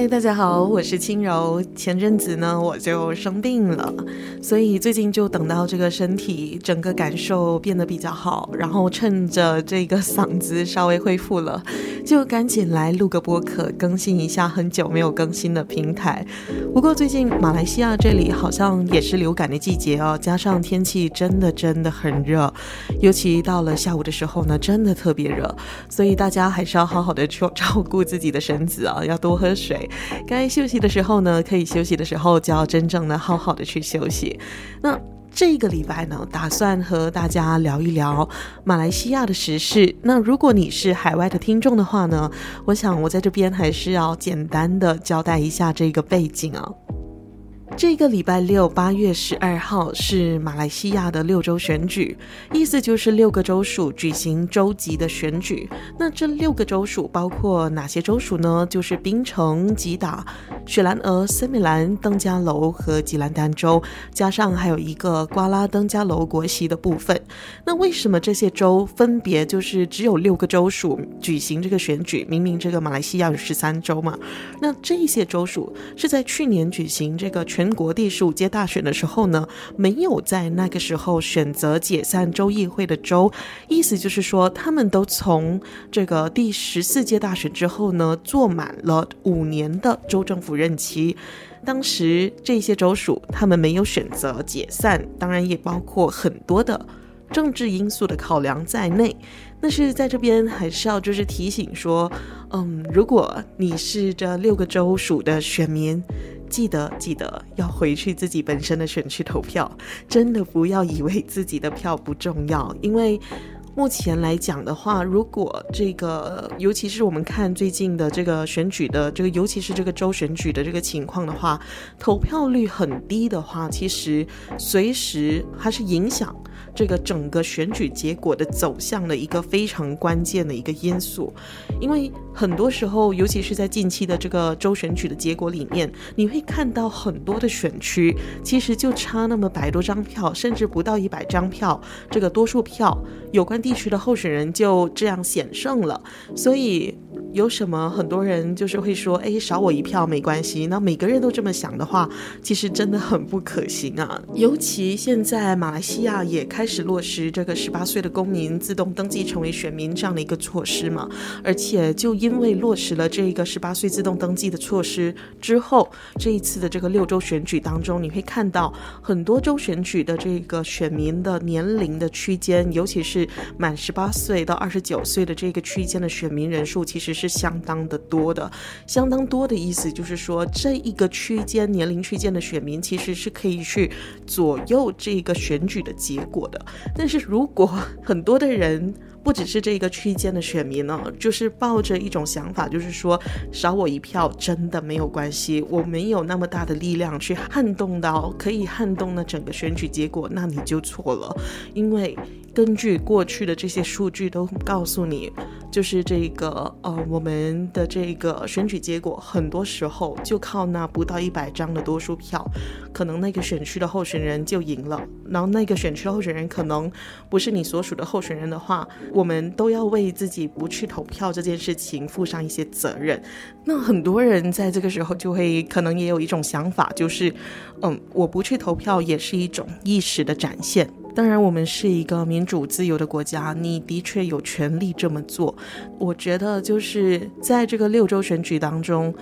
嗨，大家好，我是轻柔。前阵子呢，我就生病了，所以最近就等到这个身体整个感受变得比较好，然后趁着这个嗓子稍微恢复了，就赶紧来录个播客，更新一下很久没有更新的平台。不过最近马来西亚这里好像也是流感的季节哦，加上天气真的真的很热，尤其到了下午的时候呢，真的特别热，所以大家还是要好好的照 照顾自己的身子啊，要多喝水。该休息的时候呢，可以休息的时候就要真正的好好的去休息。那这个礼拜呢，打算和大家聊一聊马来西亚的时事。那如果你是海外的听众的话呢，我想我在这边还是要简单的交代一下这个背景啊。这个礼拜六，八月十二号是马来西亚的六州选举，意思就是六个州属举行州级的选举。那这六个州属包括哪些州属呢？就是槟城、吉打、雪兰莪、森美兰、登嘉楼和吉兰丹州，加上还有一个瓜拉登嘉楼国席的部分。那为什么这些州分别就是只有六个州属举行这个选举？明明这个马来西亚有十三州嘛。那这些州属是在去年举行这个全全国第十五届大选的时候呢，没有在那个时候选择解散州议会的州，意思就是说，他们都从这个第十四届大选之后呢，坐满了五年的州政府任期。当时这些州属他们没有选择解散，当然也包括很多的政治因素的考量在内。但是在这边还是要就是提醒说，嗯，如果你是这六个州属的选民。记得记得要回去自己本身的选区投票，真的不要以为自己的票不重要，因为目前来讲的话，如果这个尤其是我们看最近的这个选举的这个，尤其是这个州选举的这个情况的话，投票率很低的话，其实随时还是影响。这个整个选举结果的走向的一个非常关键的一个因素，因为很多时候，尤其是在近期的这个州选举的结果里面，你会看到很多的选区其实就差那么百多张票，甚至不到一百张票，这个多数票有关地区的候选人就这样险胜了，所以。有什么很多人就是会说，哎，少我一票没关系。那每个人都这么想的话，其实真的很不可行啊。尤其现在马来西亚也开始是落实这个十八岁的公民自动登记成为选民这样的一个措施嘛。而且就因为落实了这个十八岁自动登记的措施之后，这一次的这个六州选举当中，你会看到很多州选举的这个选民的年龄的区间，尤其是满十八岁到二十九岁的这个区间的选民人数，其实。是相当的多的，相当多的意思就是说，这一个区间年龄区间的选民其实是可以去左右这个选举的结果但是如果很多的人，不只是这个区间的选民呢，就是抱着一种想法，就是说少我一票真的没有关系，我没有那么大的力量去撼动到可以撼动的整个选举结果，那你就错了，因为。根据过去的这些数据都告诉你，就是这个呃，我们的这个选举结果，很多时候就靠那不到一百张的多数票，可能那个选区的候选人就赢了。然后那个选区的候选人可能不是你所属的候选人的话，我们都要为自己不去投票这件事情负上一些责任。那很多人在这个时候就会可能也有一种想法，就是嗯，我不去投票也是一种意识的展现。当然，我们是一个民主自由的国家，你的确有权利这么做。我觉得就是在这个六周选举当中，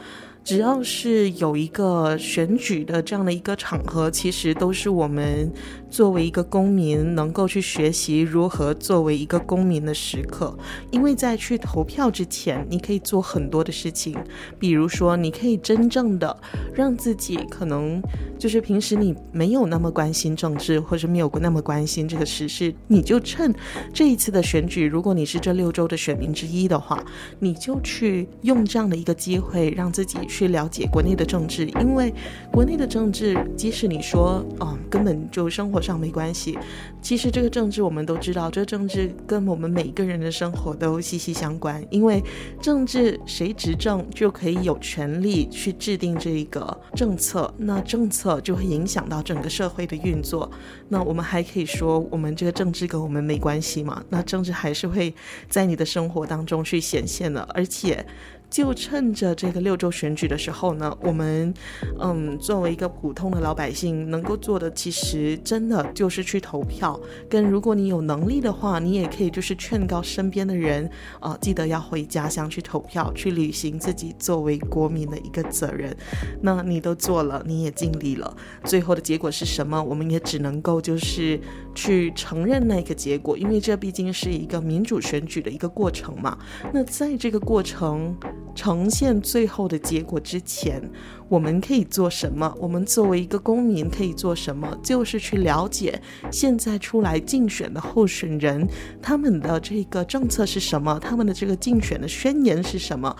只要是有一个选举的这样的一个场合，其实都是我们作为一个公民能够去学习如何作为一个公民的时刻。因为在去投票之前，你可以做很多的事情，比如说你可以真正的让自己可能就是平时你没有那么关心政治，或者没有那么关心这个时事，你就趁这一次的选举，如果你是这六州的选民之一的话，你就去用这样的一个机会让自己。去了解国内的政治，因为国内的政治，即使你说，嗯，根本就生活上没关系。其实这个政治我们都知道，这个政治跟我们每一个人的生活都息息相关。因为政治谁执政就可以有权利去制定这个政策，那政策就会影响到整个社会的运作。那我们还可以说，我们这个政治跟我们没关系嘛？那政治还是会在你的生活当中去显现的，而且。就趁着这个六周选举的时候呢，我们，嗯，作为一个普通的老百姓，能够做的其实真的就是去投票。跟如果你有能力的话，你也可以就是劝告身边的人，啊、记得要回家乡去投票，去履行自己作为国民的一个责任。那你都做了，你也尽力了。最后的结果是什么？我们也只能够就是去承认那个结果，因为这毕竟是一个民主选举的一个过程嘛。那在这个过程。呈现最后的结果之前，我们可以做什么？我们作为一个公民可以做什么？就是去了解现在出来竞选的候选人，他们的这个政策是什么？他们的这个竞选的宣言是什么？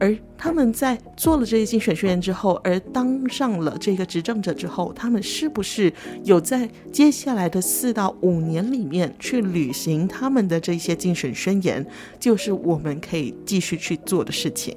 而他们在做了这些竞选宣言之后，而当上了这个执政者之后，他们是不是有在接下来的四到五年里面去履行他们的这些竞选宣言？就是我们可以继续去做的事情。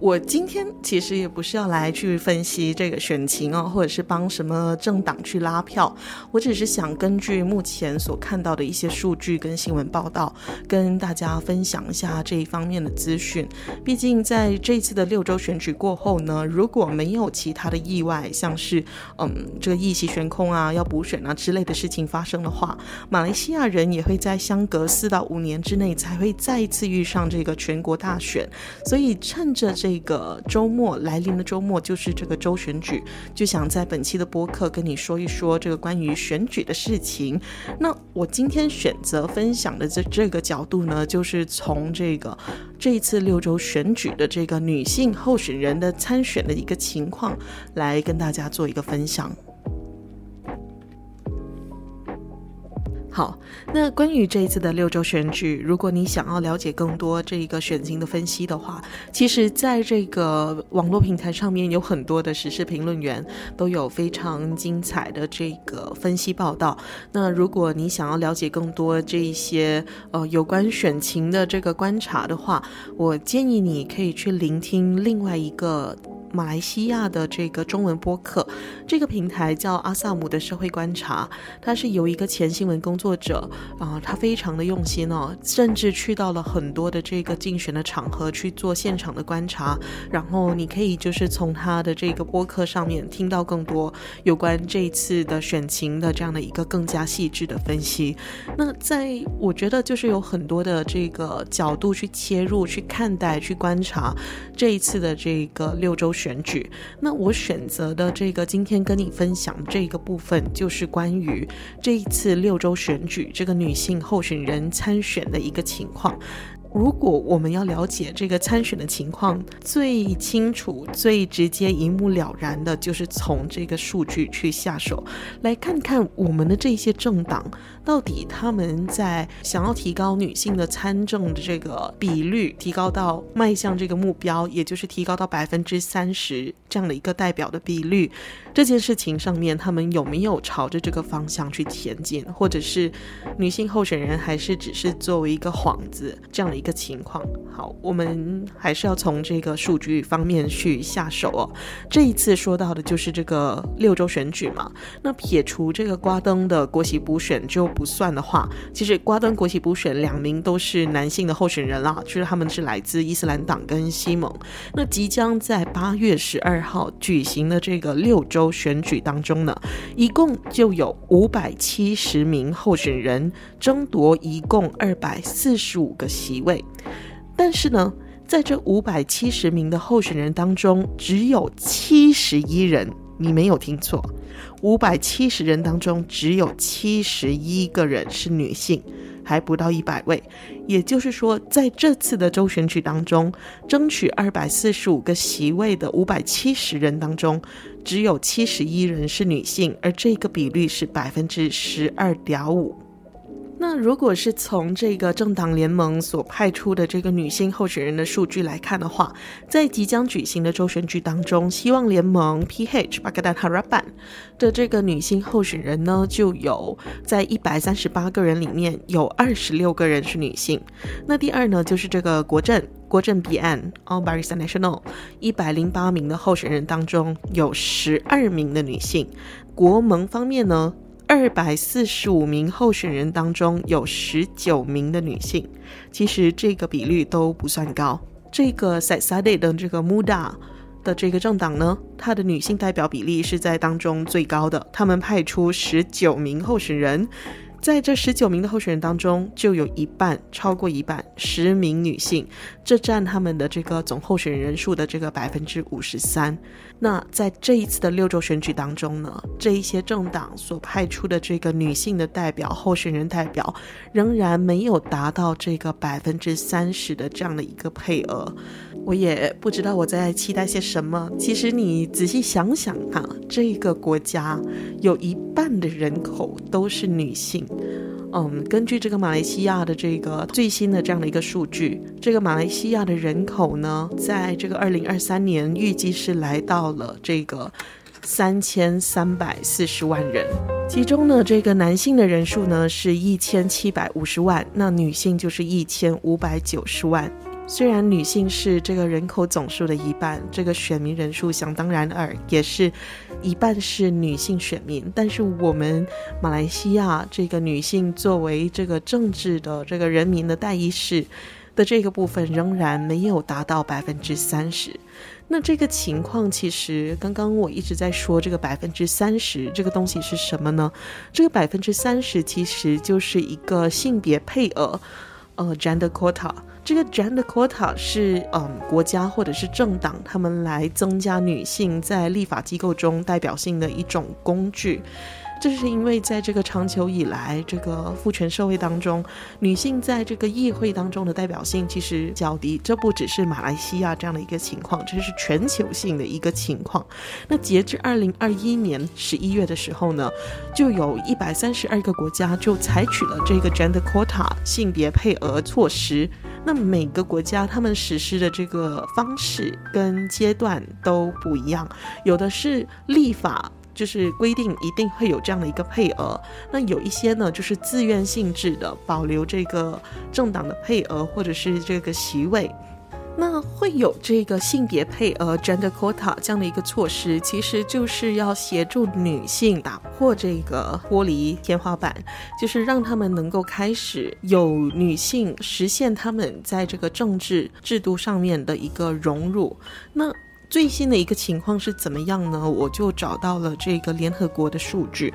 我今天其实也不是要来去分析这个选情哦，或者是帮什么政党去拉票，我只是想根据目前所看到的一些数据跟新闻报道，跟大家分享一下这一方面的资讯。毕竟在这次的六州选举过后呢，如果没有其他的意外，像是嗯这个议席悬空啊、要补选啊之类的事情发生的话，马来西亚人也会在相隔四到五年之内才会再一次遇上这个全国大选，所以趁着这。这个周末来临的周末就是这个周选举，就想在本期的播客跟你说一说这个关于选举的事情。那我今天选择分享的这这个角度呢，就是从这个这一次六周选举的这个女性候选人的参选的一个情况来跟大家做一个分享。好，那关于这一次的六州选举，如果你想要了解更多这一个选情的分析的话，其实在这个网络平台上面有很多的时事评论员都有非常精彩的这个分析报道。那如果你想要了解更多这一些呃有关选情的这个观察的话，我建议你可以去聆听另外一个。马来西亚的这个中文播客，这个平台叫阿萨姆的社会观察，它是由一个前新闻工作者啊、他非常的用心哦，甚至去到了很多的这个竞选的场合去做现场的观察，然后你可以就是从他的这个播客上面听到更多有关这一次的选情的这样的一个更加细致的分析。那在我觉得就是有很多的这个角度去切入去看待去观察这一次的这个六周。选举，那我选择的这个今天跟你分享这个部分，就是关于这一次六州选举这个女性候选人参选的一个情况。如果我们要了解这个参选的情况，最清楚、最直接、一目了然的，就是从这个数据去下手，来看看我们的这些政党到底他们在想要提高女性的参政的这个比率，提高到迈向这个目标，也就是提高到百分之三十这样的一个代表的比率，这件事情上面，他们有没有朝着这个方向去前进，或者是女性候选人还是只是作为一个幌子这样的？一个情况，好，我们还是要从这个数据方面去下手哦。这一次说到的就是这个六州选举嘛，那撇除这个瓜登的国席补选就不算的话，其实瓜登国旗补选两名都是男性的候选人啦，就是他们是来自伊斯兰党跟西蒙。那即将在八月十二号举行的这个六州选举当中呢，一共就有五百七十名候选人争夺一共二百四十五个席位。但是呢，在这五百七十名的候选人当中，只有七十一人，你没有听错，五百七十人当中只有七十一个人是女性，还不到一百位。也就是说，在这次的州选举当中，争取二百四十五个席位的五百七十人当中，只有七十一人是女性，而这个比率是百分之十二点五。那如果是从这个政党联盟所派出的这个女性候选人的数据来看的话，在即将举行的州选举当中，希望联盟 PH Pakatan Harapan 的这个女性候选人呢，就有在一百三十八个人里面有二十六个人是女性。那第二呢，就是这个国阵国阵 BN All Barisan Nasional 一百零八名的候选人当中有十二名的女性。国盟方面呢，二百四十五名候选人当中有十九名的女性，其实这个比率都不算高。这个 Sainsade 的这个 Muda 的这个政党呢，它的女性代表比例是在当中最高的，他们派出十九名候选人。在这十九名的候选人当中，就有一半，超过一半，十名女性，这占他们的这个总候选人数的这个百分之五十三。那在这一次的六州选举当中呢，这一些政党所派出的这个女性的代表候选人代表，仍然没有达到这个百分之三十的这样的一个配额。我也不知道我在期待些什么。其实你仔细想想哈，这个国家有一半的人口都是女性。嗯，根据这个马来西亚的这个最新的这样的一个数据，这个马来西亚的人口呢，在这个二零二三年预计是来到了这个三千三百四十万人，其中呢，这个男性的人数呢是一千七百五十万，那女性就是一千五百九十万。虽然女性是这个人口总数的一半，这个选民人数想当然尔也是一半是女性选民，但是我们马来西亚这个女性作为这个政治的这个人民的代议士的这个部分仍然没有达到百分之三十。那这个情况其实刚刚我一直在说这个百分之三十这个东西是什么呢？这个百分之三十其实就是一个性别配额，呃，gender quota。这个 gender quota 是嗯国家或者是政党他们来增加女性在立法机构中代表性的一种工具。这是因为在这个长久以来这个父权社会当中，女性在这个议会当中的代表性其实较低。这不只是马来西亚这样的一个情况，这是全球性的一个情况。那截至二零二一年十一月的时候呢，就有一百三十二个国家就采取了这个 gender quota 性别配额措施。那每个国家他们实施的这个方式跟阶段都不一样，有的是立法。就是规定一定会有这样的一个配额，那有一些呢，就是自愿性质的保留这个政党的配额或者是这个席位，那会有这个性别配额 （gender quota） 这样的一个措施，其实就是要协助女性打破这个玻璃天花板，就是让他们能够开始有女性实现他们在这个政治制度上面的一个融入。那最新的一个情况是怎么样呢？我就找到了这个联合国的数据。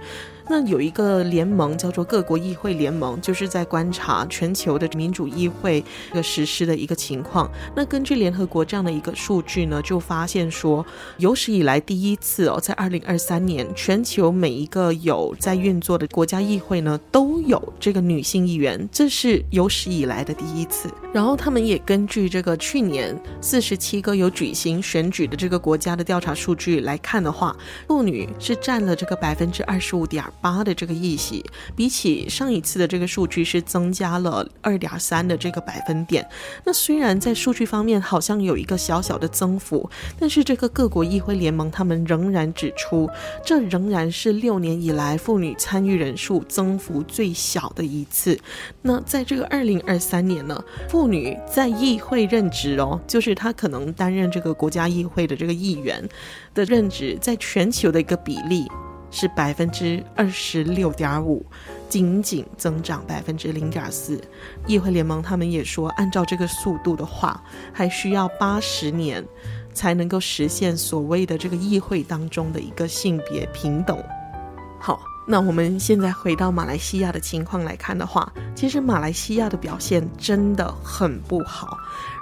那有一个联盟叫做各国议会联盟，就是在观察全球的民主议会的实施的一个情况。那根据联合国这样的一个数据呢，就发现说，有史以来第一次哦，在二零二三年，全球每一个有在运作的国家议会呢，都有这个女性议员，这是有史以来的第一次。然后他们也根据这个去年四十七个有举行选举的这个国家的调查数据来看的话，妇女是占了这个百分之二十五点八的这个议席，比起上一次的这个数据是增加了二点三的这个百分点。那虽然在数据方面好像有一个小小的增幅，但是这个各国议会联盟他们仍然指出，这仍然是六年以来妇女参与人数增幅最小的一次。那在这个二零二三年呢，妇女在议会任职哦，就是她可能担任这个国家议会的这个议员的任职，在全球的一个比例。是百分之二十六点五，仅仅增长百分之零点四。议会联盟他们也说，按照这个速度的话，还需要八十年才能够实现所谓的这个议会当中的一个性别平等。好，那我们现在回到马来西亚的情况来看的话，其实马来西亚的表现真的很不好，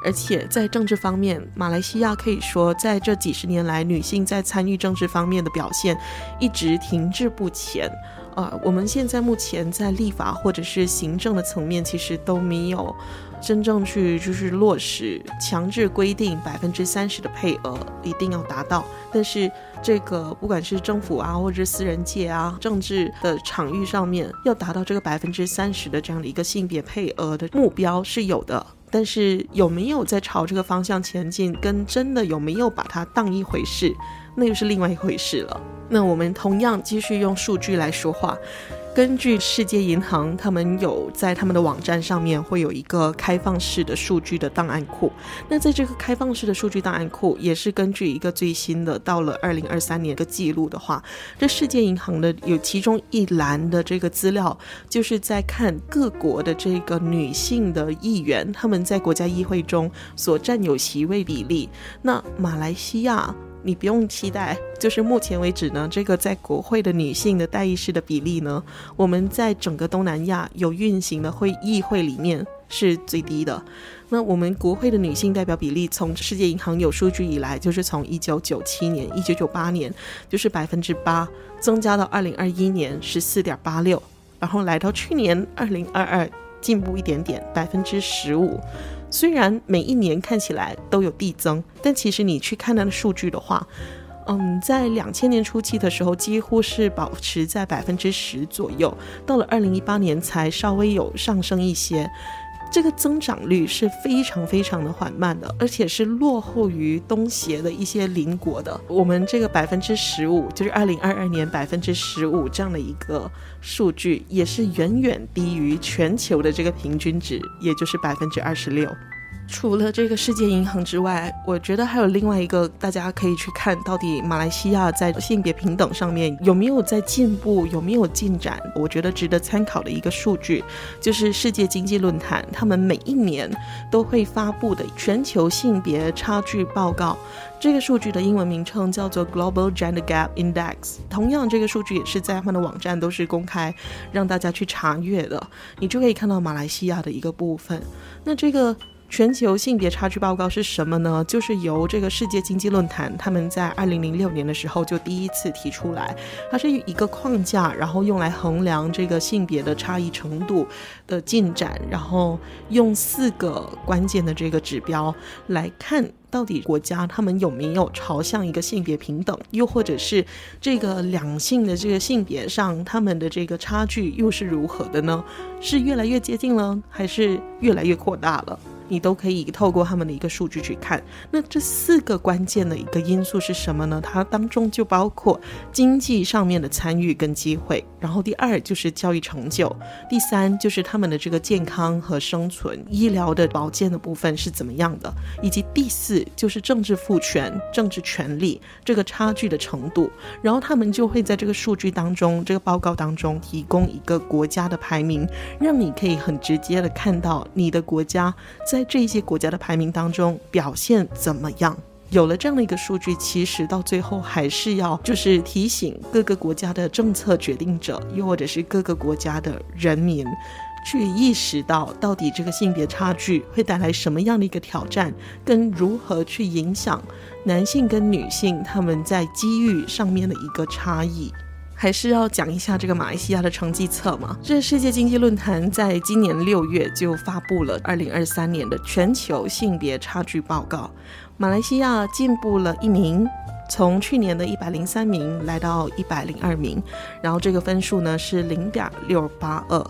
而且在政治方面，马来西亚可以说在这几十年来，女性在参与政治方面的表现一直停滞不前。呃，我们现在目前在立法或者是行政的层面，其实都没有真正去就是落实强制规定百分之三十的配额一定要达到。但是这个不管是政府啊，或者是私人界啊，政治的场域上面，要达到这个百分之三十的这样的一个性别配额的目标是有的。但是有没有在朝这个方向前进，跟真的有没有把它当一回事，那又是另外一回事了。那我们同样继续用数据来说话。根据世界银行，他们有在他们的网站上面会有一个开放式的数据的档案库。那在这个开放式的数据档案库，也是根据一个最新的到了二零二三年的记录的话，这世界银行的有其中一栏的这个资料，就是在看各国的这个女性的议员，他们在国家议会中所占有席位比例。那马来西亚。你不用期待，就是目前为止呢，这个在国会的女性的代议士的比例呢，我们在整个东南亚有运行的会议会里面是最低的。那我们国会的女性代表比例，从世界银行有数据以来，就是从一九九七年、一九九八年就是百分之八，增加到二零二一年十四点八六，然后来到去年二零二二进步一点点，百分之十五。虽然每一年看起来都有递增，但其实你去看它的数据的话，嗯，在两千年初期的时候几乎是保持在百分之十左右，到了二零一八年才稍微有上升一些。这个增长率是非常非常的缓慢的，而且是落后于东协的一些邻国的。我们这个百分之十五，就是二零二二年百分之十五这样的一个数据，也是远远低于全球的这个平均值，也就是百分之二十六。除了这个世界银行之外，我觉得还有另外一个大家可以去看到底马来西亚在性别平等上面有没有在进步，有没有进展。我觉得值得参考的一个数据，就是世界经济论坛他们每一年都会发布的全球性别差距报告。这个数据的英文名称叫做 Global Gender Gap Index。同样，这个数据也是在他们的网站都是公开让大家去查阅的，你就可以看到马来西亚的一个部分。那这个。全球性别差距报告是什么呢？就是由这个世界经济论坛他们在二零零六年的时候就第一次提出来，它是一个框架，然后用来衡量这个性别的差异程度的进展，然后用四个关键的这个指标来看到底国家他们有没有朝向一个性别平等，又或者是这个两性的这个性别上他们的这个差距又是如何的呢？是越来越接近了，还是越来越扩大了？你都可以透过他们的一个数据去看，那这四个关键的一个因素是什么呢？它当中就包括经济上面的参与跟机会，然后第二就是教育成就，第三就是他们的这个健康和生存、医疗的保健的部分是怎么样的，以及第四就是政治赋权、政治权利这个差距的程度。然后他们就会在这个数据当中、这个报告当中提供一个国家的排名，让你可以很直接的看到你的国家在。在这些国家的排名当中表现怎么样？有了这样的一个数据，其实到最后还是要就是提醒各个国家的政策决定者，又或者是各个国家的人民，去意识到到底这个性别差距会带来什么样的一个挑战，跟如何去影响男性跟女性他们在机遇上面的一个差异。还是要讲一下这个马来西亚的成绩册嘛。这世界经济论坛在今年六月就发布了二零二三年的全球性别差距报告，马来西亚进步了一名，从去年的一百零三名来到一百零二名，然后这个分数呢是零点六八二。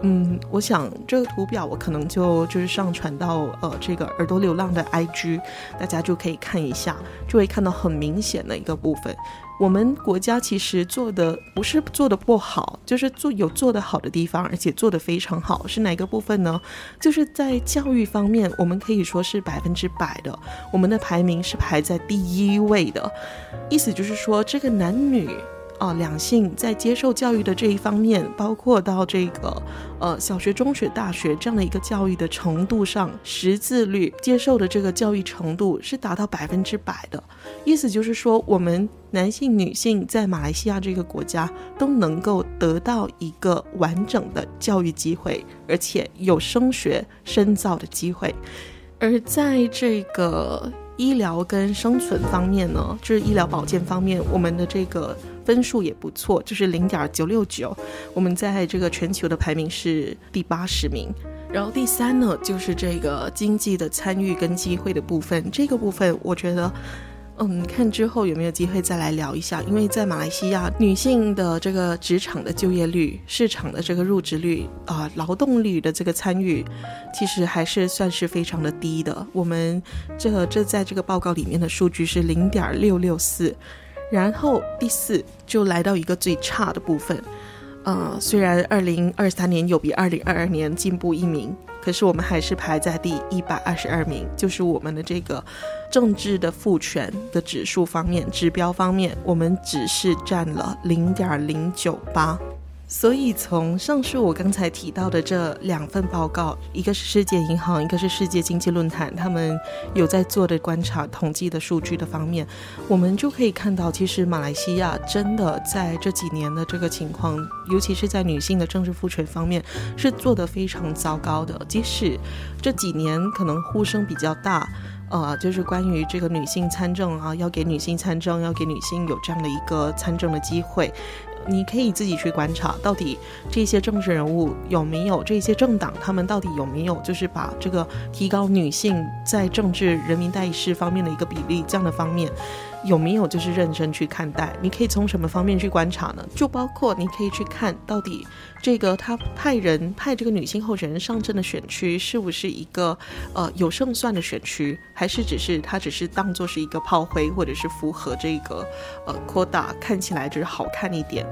嗯，我想这个图表我可能就就是上传到呃这个耳朵流浪的 IG，大家就可以看一下，就会看到很明显的一个部分。我们国家其实做的不是做的不好，就是做有做的好的地方，而且做的非常好。是哪个部分呢？就是在教育方面，我们可以说是百分之百的，我们的排名是排在第一位的。意思就是说，这个男女。呃两性在接受教育的这一方面，包括到这个呃小学、中学、大学这样的一个教育的程度上，识字率接受的这个教育程度是达到百分之百的。意思就是说，我们男性、女性在马来西亚这个国家都能够得到一个完整的教育机会，而且有升学深造的机会。而在这个医疗跟生存方面呢，就是医疗保健方面，我们的这个分数也不错，就是零点九六九。我们在这个全球的排名是第八十名。然后第三呢，就是这个经济的参与跟机会的部分。这个部分我觉得。嗯，看之后有没有机会再来聊一下，因为在马来西亚，女性的这个职场的就业率、市场的这个入职率啊、劳动力的这个参与，其实还是算是非常的低的。我们这这在这个报告里面的数据是零点六六四，然后第四就来到一个最差的部分。呃，虽然二零二三年有比二零二二年进步一名。可是我们还是排在第一百二十二名，就是我们的这个政治的赋权的指数方面、指标方面，我们只是占了零点零九八。所以，从上述我刚才提到的这两份报告，一个是世界银行，一个是世界经济论坛，他们有在做的观察统计的数据的方面，我们就可以看到，其实马来西亚真的在这几年的这个情况，尤其是在女性的政治赋权方面，是做得非常糟糕的。即使这几年可能呼声比较大，呃，就是关于这个女性参政啊，要给女性参政，要给女性有这样的一个参政的机会。你可以自己去观察，到底这些政治人物有没有，这些政党他们到底有没有，就是把这个提高女性在政治人民代议士方面的一个比例这样的方面。有没有就是认真去看待？你可以从什么方面去观察呢？就包括你可以去看到底这个他派人派这个女性候选人上阵的选区是不是一个呃有胜算的选区，还是只是他只是当做是一个炮灰，或者是符合这个呃扩大看起来就是好看一点，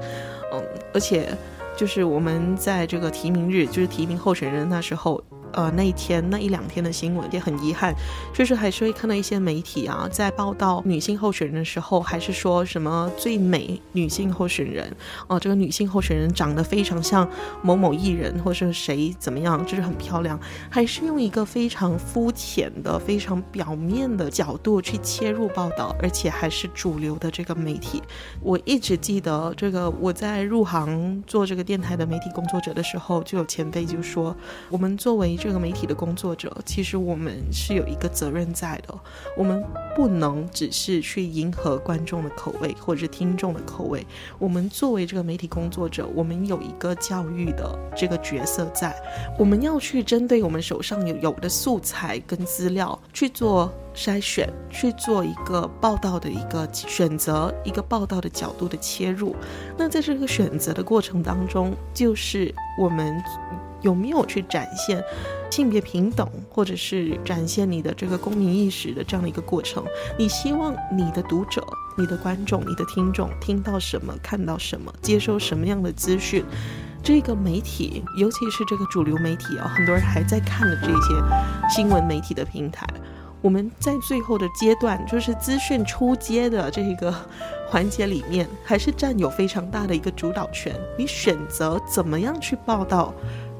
嗯，而且就是我们在这个提名日，就是提名候选人那时候。呃，那一天那一两天的新闻也很遗憾，就是还是会看到一些媒体啊，在报道女性候选人的时候，还是说什么最美女性候选人。哦、这个女性候选人长得非常像某某艺人，或是谁怎么样，就是很漂亮，还是用一个非常肤浅的、非常表面的角度去切入报道，而且还是主流的这个媒体。我一直记得这个，我在入行做这个电台的媒体工作者的时候，就有前辈就说，我们作为这个媒体的工作者，其实我们是有一个责任在的。我们不能只是去迎合观众的口味或者是听众的口味。我们作为这个媒体工作者，我们有一个教育的这个角色在。我们要去针对我们手上有有的素材跟资料去做筛选，去做一个报道的一个选择，一个报道的角度的切入。那在这个选择的过程当中，就是我们。有没有去展现性别平等，或者是展现你的这个公民意识的这样的一个过程？你希望你的读者、你的观众、你的听众听到什么、看到什么、接收什么样的资讯？这个媒体，尤其是这个主流媒体啊，很多人还在看的这些新闻媒体的平台，我们在最后的阶段，就是资讯出街的这个环节里面，还是占有非常大的一个主导权。你选择怎么样去报道？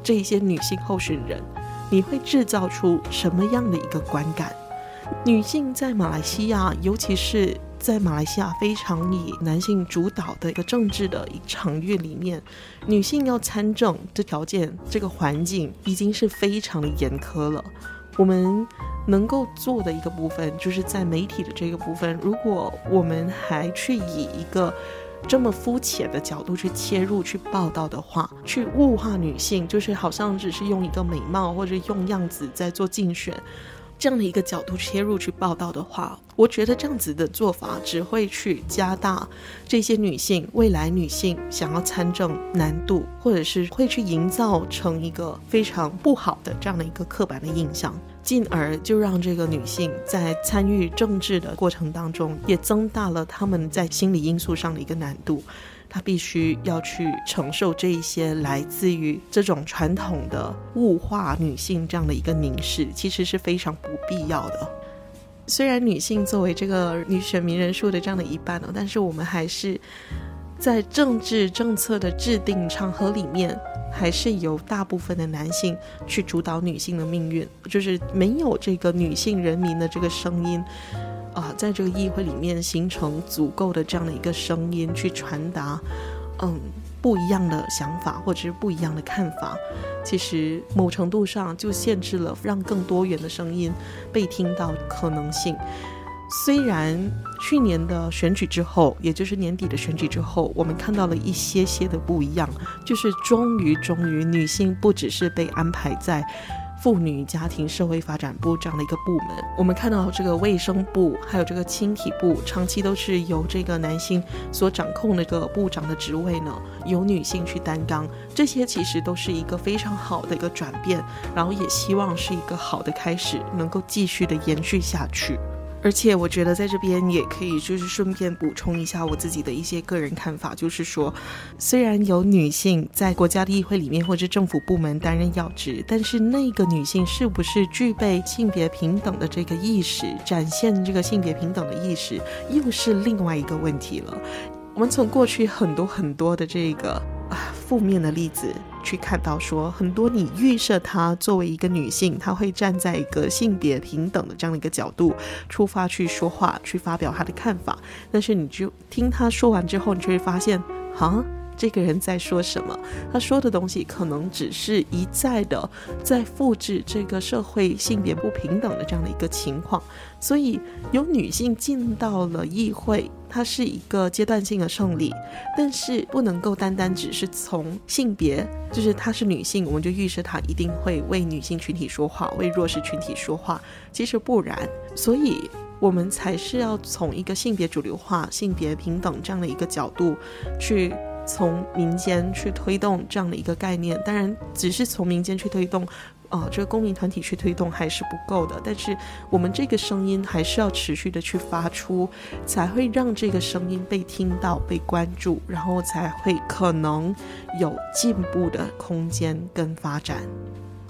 这些女性候选人，你会制造出什么样的一个观感？女性在马来西亚，尤其是在马来西亚非常以男性主导的一个政治的一场域里面，女性要参政的条件，这个环境已经是非常的严苛了。我们能够做的一个部分，就是在媒体的这个部分，如果我们还去以一个这么肤浅的角度去切入去报道的话，去物化女性，就是好像只是用一个美貌或者用样子在做竞选，这样的一个角度切入去报道的话，我觉得这样子的做法只会去加大这些女性未来女性想要参政难度，或者是会去营造成一个非常不好的这样的一个刻板的印象。进而就让这个女性在参与政治的过程当中，也增大了她们在心理因素上的一个难度。她必须要去承受这一些来自于这种传统的物化女性这样的一个凝视，其实是非常不必要的。虽然女性作为这个女选民人数的这样的一半呢，但是我们还是在政治政策的制定场合里面，还是由大部分的男性去主导女性的命运，就是没有这个女性人民的这个声音啊，在这个议会里面形成足够的这样的一个声音去传达，嗯。不一样的想法或者是不一样的看法，其实某程度上就限制了让更多元的声音被听到可能性。虽然去年的选举之后，也就是年底的选举之后，我们看到了一些些的不一样，就是终于终于女性不只是被安排在。妇女家庭社会发展部这样的一个部门，我们看到这个卫生部还有这个青体部，长期都是由这个男性所掌控的这个部长的职位呢，由女性去担当。这些其实都是一个非常好的一个转变，然后也希望是一个好的开始，能够继续的延续下去。而且我觉得在这边也可以就是顺便补充一下我自己的一些个人看法，就是说，虽然有女性在国家的议会里面或者政府部门担任要职，但是那个女性是不是具备性别平等的这个意识，展现这个性别平等的意识，又是另外一个问题了。我们从过去很多很多的这个。啊，负面的例子去看到说，很多你预设她作为一个女性，她会站在一个性别平等的这样的一个角度出发去说话，去发表她的看法，但是你就听她说完之后，你就会发现，啊。这个人在说什么？他说的东西可能只是一再的在复制这个社会性别不平等的这样的一个情况。所以，有女性进到了议会，它是一个阶段性的胜利，但是不能够单单只是从性别，就是她是女性，我们就预设她一定会为女性群体说话，为弱势群体说话。其实不然，所以我们才是要从一个性别主流化、性别平等这样的一个角度去。从民间去推动这样的一个概念，当然只是从民间去推动，啊、呃，这个公民团体去推动还是不够的。但是我们这个声音还是要持续的去发出，才会让这个声音被听到、被关注，然后才会可能有进步的空间跟发展。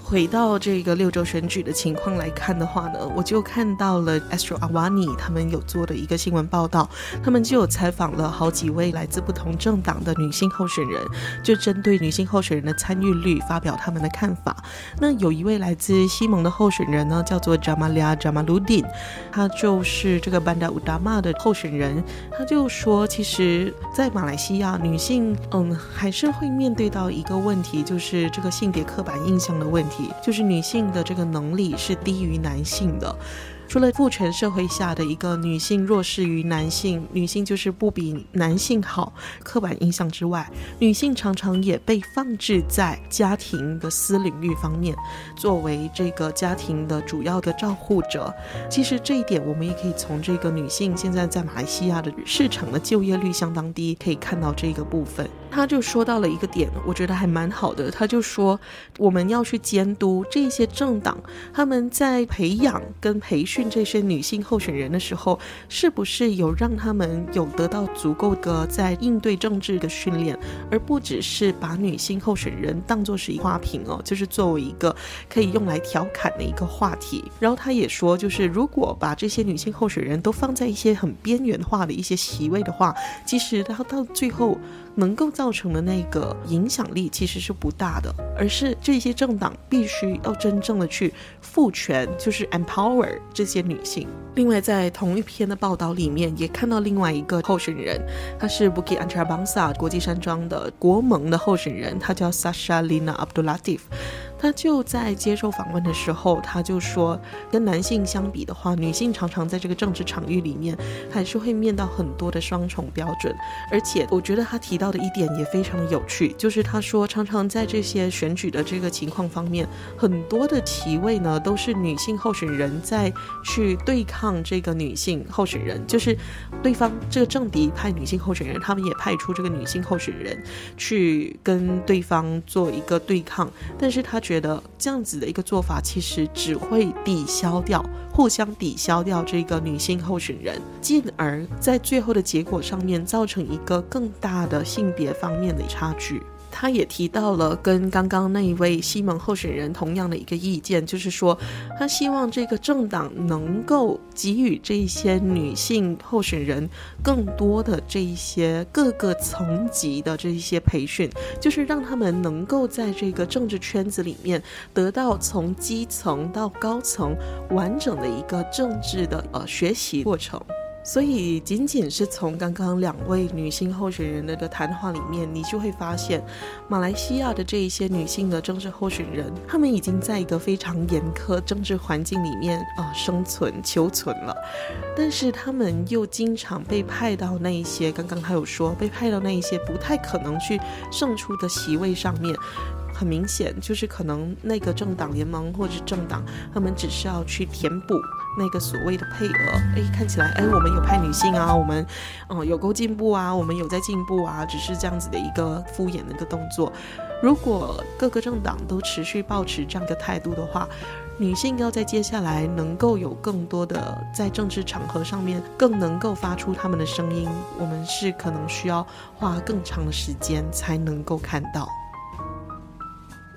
回到这个六州选举的情况来看的话呢，我就看到了 Astro Awani 他们有做的一个新闻报道，他们就有采访了好几位来自不同政党的女性候选人，就针对女性候选人的参与率发表他们的看法。那有一位来自西蒙的候选人呢，叫做 Jamalia Jamaludin，他就是这个 Banda Udama 的候选人，他就说，其实，在马来西亚，女性嗯还是会面对到一个问题，就是这个性别刻板印象的问题。就是女性的这个能力是低于男性的。除了父权社会下的一个女性弱势于男性，女性就是不比男性好刻板印象之外，女性常常也被放置在家庭的私领域方面，作为这个家庭的主要的照护者。其实这一点我们也可以从这个女性现在在马来西亚的市场的就业率相当低，可以看到这个部分。他就说到了一个点，我觉得还蛮好的。他就说我们要去监督这些政党，他们在培养跟培训。这些女性候选人的时候，是不是有让他们有得到足够的在应对政治的训练，而不只是把女性候选人当作是一花瓶哦，就是作为一个可以用来调侃的一个话题。然后他也说，就是如果把这些女性候选人都放在一些很边缘化的一些席位的话，其实他到最后。能够造成的那个影响力其实是不大的，而是这些政党必须要真正的去赋权，就是 empower 这些女性。另外，在同一篇的报道里面，也看到另外一个候选人，他是 Bukit Antarabangsa 国际山庄的国盟的候选人，他叫 Sasha Lina Abdul Latif。他就在接受访问的时候，他就说，跟男性相比的话，女性常常在这个政治场域里面，还是会面到很多的双重标准。而且，我觉得他提到的一点也非常的有趣，就是他说，常常在这些选举的这个情况方面，很多的席位呢，都是女性候选人在去对抗这个女性候选人，就是对方这个政敌派女性候选人，他们也派出这个女性候选人去跟对方做一个对抗，但是他。觉得这样子的一个做法，其实只会抵消掉，互相抵消掉这个女性候选人，进而在最后的结果上面造成一个更大的性别方面的差距。他也提到了跟刚刚那一位西蒙候选人同样的一个意见，就是说他希望这个政党能够给予这些女性候选人更多的这一些各个层级的这一些培训，就是让他们能够在这个政治圈子里面得到从基层到高层完整的一个政治的呃学习过程。所以，仅仅是从刚刚两位女性候选人的的谈话里面，你就会发现，马来西亚的这一些女性的政治候选人，她们已经在一个非常严苛政治环境里面啊、生存求存了。但是，她们又经常被派到那一些刚刚她有说被派到那一些不太可能去胜出的席位上面。很明显，就是可能那个政党联盟或者政党，他们只是要去填补那个所谓的配额。哎，看起来，哎，我们有派女性啊，我们，嗯，有够进步啊，我们有在进步啊，只是这样子的一个敷衍的一个动作。如果各个政党都持续保持这样的态度的话，女性要在接下来能够有更多的在政治场合上面更能够发出他们的声音，我们是可能需要花更长的时间才能够看到。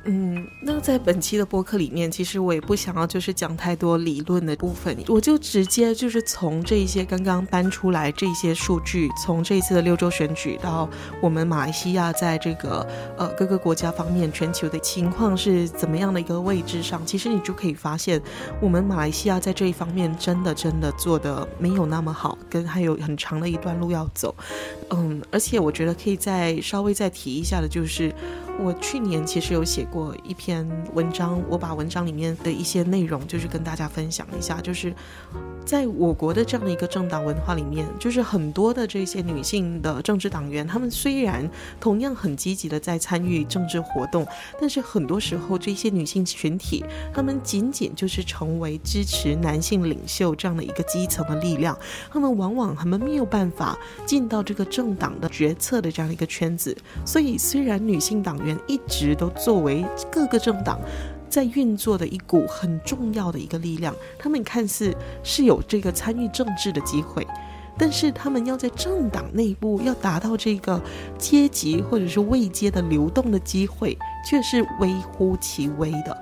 嗯，那在本期的播客里面，其实我也不想要就是讲太多理论的部分，我就直接就是从这一些刚刚搬出来这些数据，从这一次的六州选举到我们马来西亚在这个呃各个国家方面全球的情况是怎么样的一个位置上，其实你就可以发现，我们马来西亚在这一方面真的真的做的没有那么好，跟还有很长的一段路要走。嗯，而且我觉得可以再稍微再提一下的就是。我去年其实有写过一篇文章，我把文章里面的一些内容就是跟大家分享一下，就是在我国的这样的一个政党文化里面，就是很多的这些女性的政治党员，她们虽然同样很积极的在参与政治活动，但是很多时候这些女性群体，她们仅仅就是成为支持男性领袖这样的一个基层的力量，她们往往她们没有办法进到这个政党的决策的这样的一个圈子，所以虽然女性党员一直都作为各个政党在运作的一股很重要的一个力量，他们看似是有这个参与政治的机会，但是他们要在政党内部要达到这个阶级或者是位阶的流动的机会，却是微乎其微的。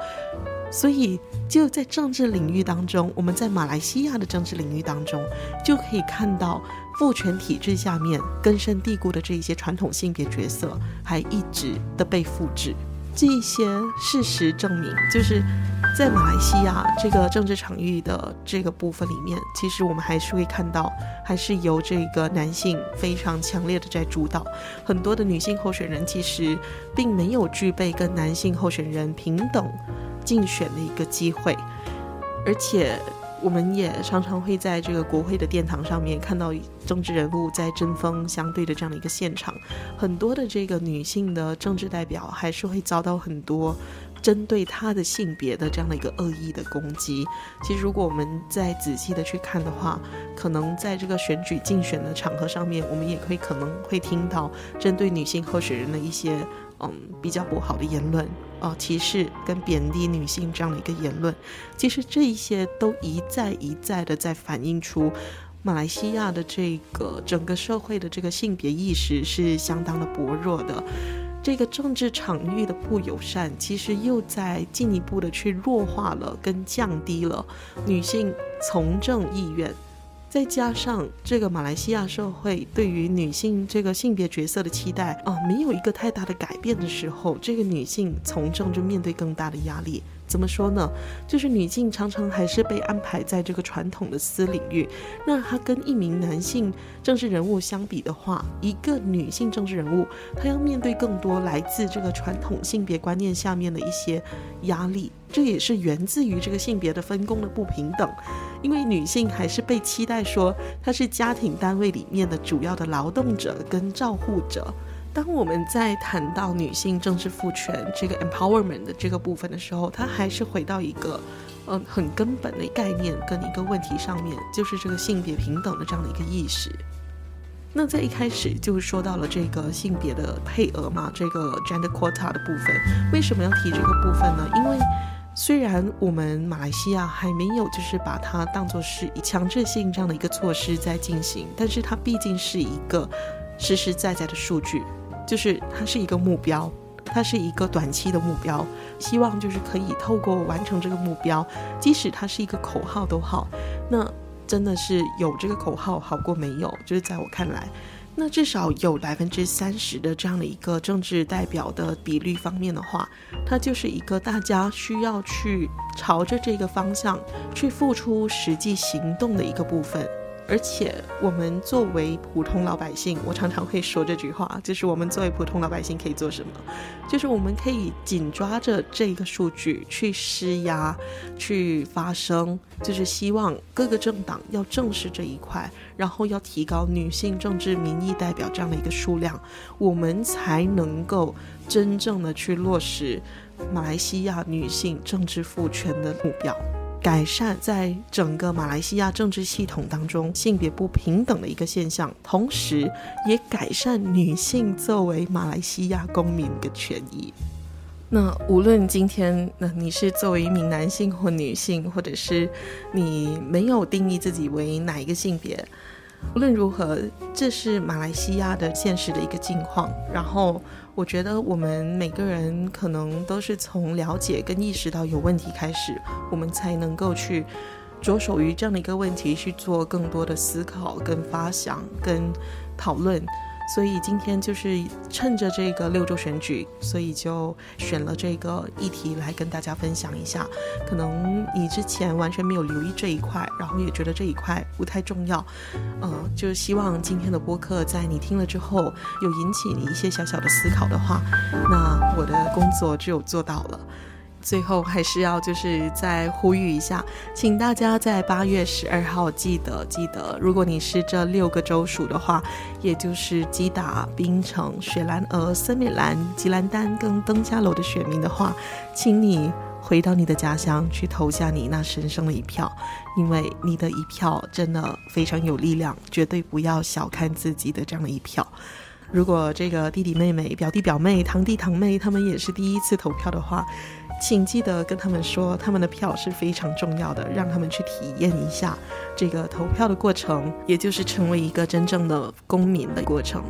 所以，就在政治领域当中，我们在马来西亚的政治领域当中，就可以看到。父权体制下面根深蒂固的这一些传统性别角色，还一直的被复制。这一些事实证明，就是在马来西亚这个政治场域的这个部分里面，其实我们还是会看到，还是由这个男性非常强烈的在主导。很多的女性候选人其实并没有具备跟男性候选人平等竞选的一个机会，而且。我们也常常会在这个国会的殿堂上面看到政治人物在针锋相对的这样的一个现场，很多的这个女性的政治代表还是会遭到很多针对她的性别的这样的一个恶意的攻击。其实，如果我们再仔细的去看的话，可能在这个选举竞选的场合上面，我们也会可能会听到针对女性候选人的一些。嗯，比较不好的言论，哦，歧视跟贬低女性这样的一个言论，其实这一些都一再一再的在反映出马来西亚的这个整个社会的这个性别意识是相当的薄弱的，这个政治场域的不友善，其实又在进一步的去弱化了跟降低了女性从政意愿。再加上这个马来西亚社会对于女性这个性别角色的期待啊，没有一个太大的改变的时候，这个女性从政就面对更大的压力。怎么说呢？就是女性常常还是被安排在这个传统的私领域。那她跟一名男性政治人物相比的话，一个女性政治人物，她要面对更多来自这个传统性别观念下面的一些压力。这也是源自于这个性别的分工的不平等。因为女性还是被期待说她是家庭单位里面的主要的劳动者跟照护者。当我们在谈到女性政治赋权这个 empowerment 的这个部分的时候，它还是回到一个嗯很根本的概念跟一个问题上面，就是这个性别平等的这样的一个意识。那在一开始就说到了这个性别的配额嘛，这个 gender quota 的部分，为什么要提这个部分呢？因为虽然我们马来西亚还没有就是把它当作是以强制性这样的一个措施在进行，但是它毕竟是一个实实在在的数据。就是它是一个目标，它是一个短期的目标，希望就是可以透过完成这个目标，即使它是一个口号都好，那真的是有这个口号好过没有，就是在我看来。那至少有百分之三十的这样的一个政治代表的比率方面的话，它就是一个大家需要去朝着这个方向去付出实际行动的一个部分。而且我们作为普通老百姓，我常常会说这句话，就是我们作为普通老百姓可以做什么？就是我们可以紧抓着这个数据去施压、去发声，就是希望各个政党要正视这一块，然后要提高女性政治民意代表这样的一个数量，我们才能够真正的去落实马来西亚女性政治赋权的目标。改善在整个马来西亚政治系统当中性别不平等的一个现象，同时也改善女性作为马来西亚公民的权益。那无论今天，那你是作为一名男性或女性，或者是你没有定义自己为哪一个性别，无论如何，这是马来西亚的现实的一个境况。然后。我觉得我们每个人可能都是从了解跟意识到有问题开始，我们才能够去着手于这样的一个问题去做更多的思考、跟发想、跟讨论。所以今天就是趁着这个六周选举，所以就选了这个议题来跟大家分享一下。可能你之前完全没有留意这一块，然后也觉得这一块不太重要，呃，就希望今天的播客在你听了之后，有引起你一些小小的思考的话，那我的工作就做到了。最后还是要就是再呼吁一下，请大家在八月十二号记得记得，如果你是这六个州属的话，也就是吉打、槟城、雪兰莪、森美兰、吉兰丹跟登嘉楼的选民的话，请你回到你的家乡去投下你那神圣的一票，因为你的一票真的非常有力量，绝对不要小看自己的这样的一票。如果这个弟弟妹妹、表弟表妹、堂弟堂妹他们也是第一次投票的话，请记得跟他们说，他们的票是非常重要的，让他们去体验一下这个投票的过程，也就是成为一个真正的公民的过程，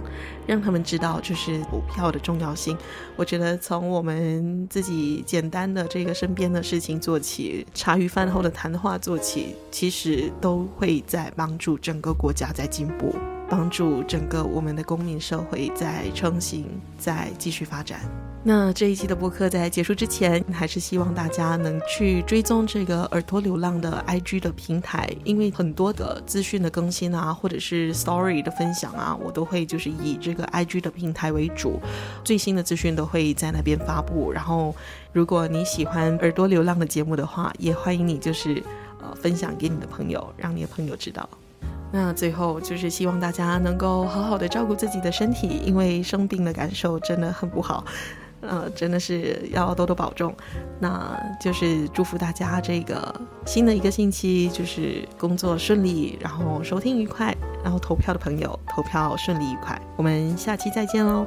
让他们知道就是投票的重要性。我觉得从我们自己简单的这个身边的事情做起，茶余饭后的谈话做起，其实都会在帮助整个国家在进步，帮助整个我们的公民社会在成型，在继续发展。那这一期的播客在结束之前，还是希望大家能去追踪这个耳朵流浪的 IG 的平台，因为很多的资讯的更新啊，或者是 Story 的分享啊，我都会就是以这个 IG 的平台为主，最新的资讯都会在那边发布。然后，如果你喜欢耳朵流浪的节目的话，也欢迎你就是呃分享给你的朋友，让你的朋友知道。那最后就是希望大家能够好好的照顾自己的身体，因为生病的感受真的很不好。呃，真的是要多多保重。那就是祝福大家这个新的一个星期，就是工作顺利，然后收听愉快，然后投票的朋友投票顺利愉快。我们下期再见喽。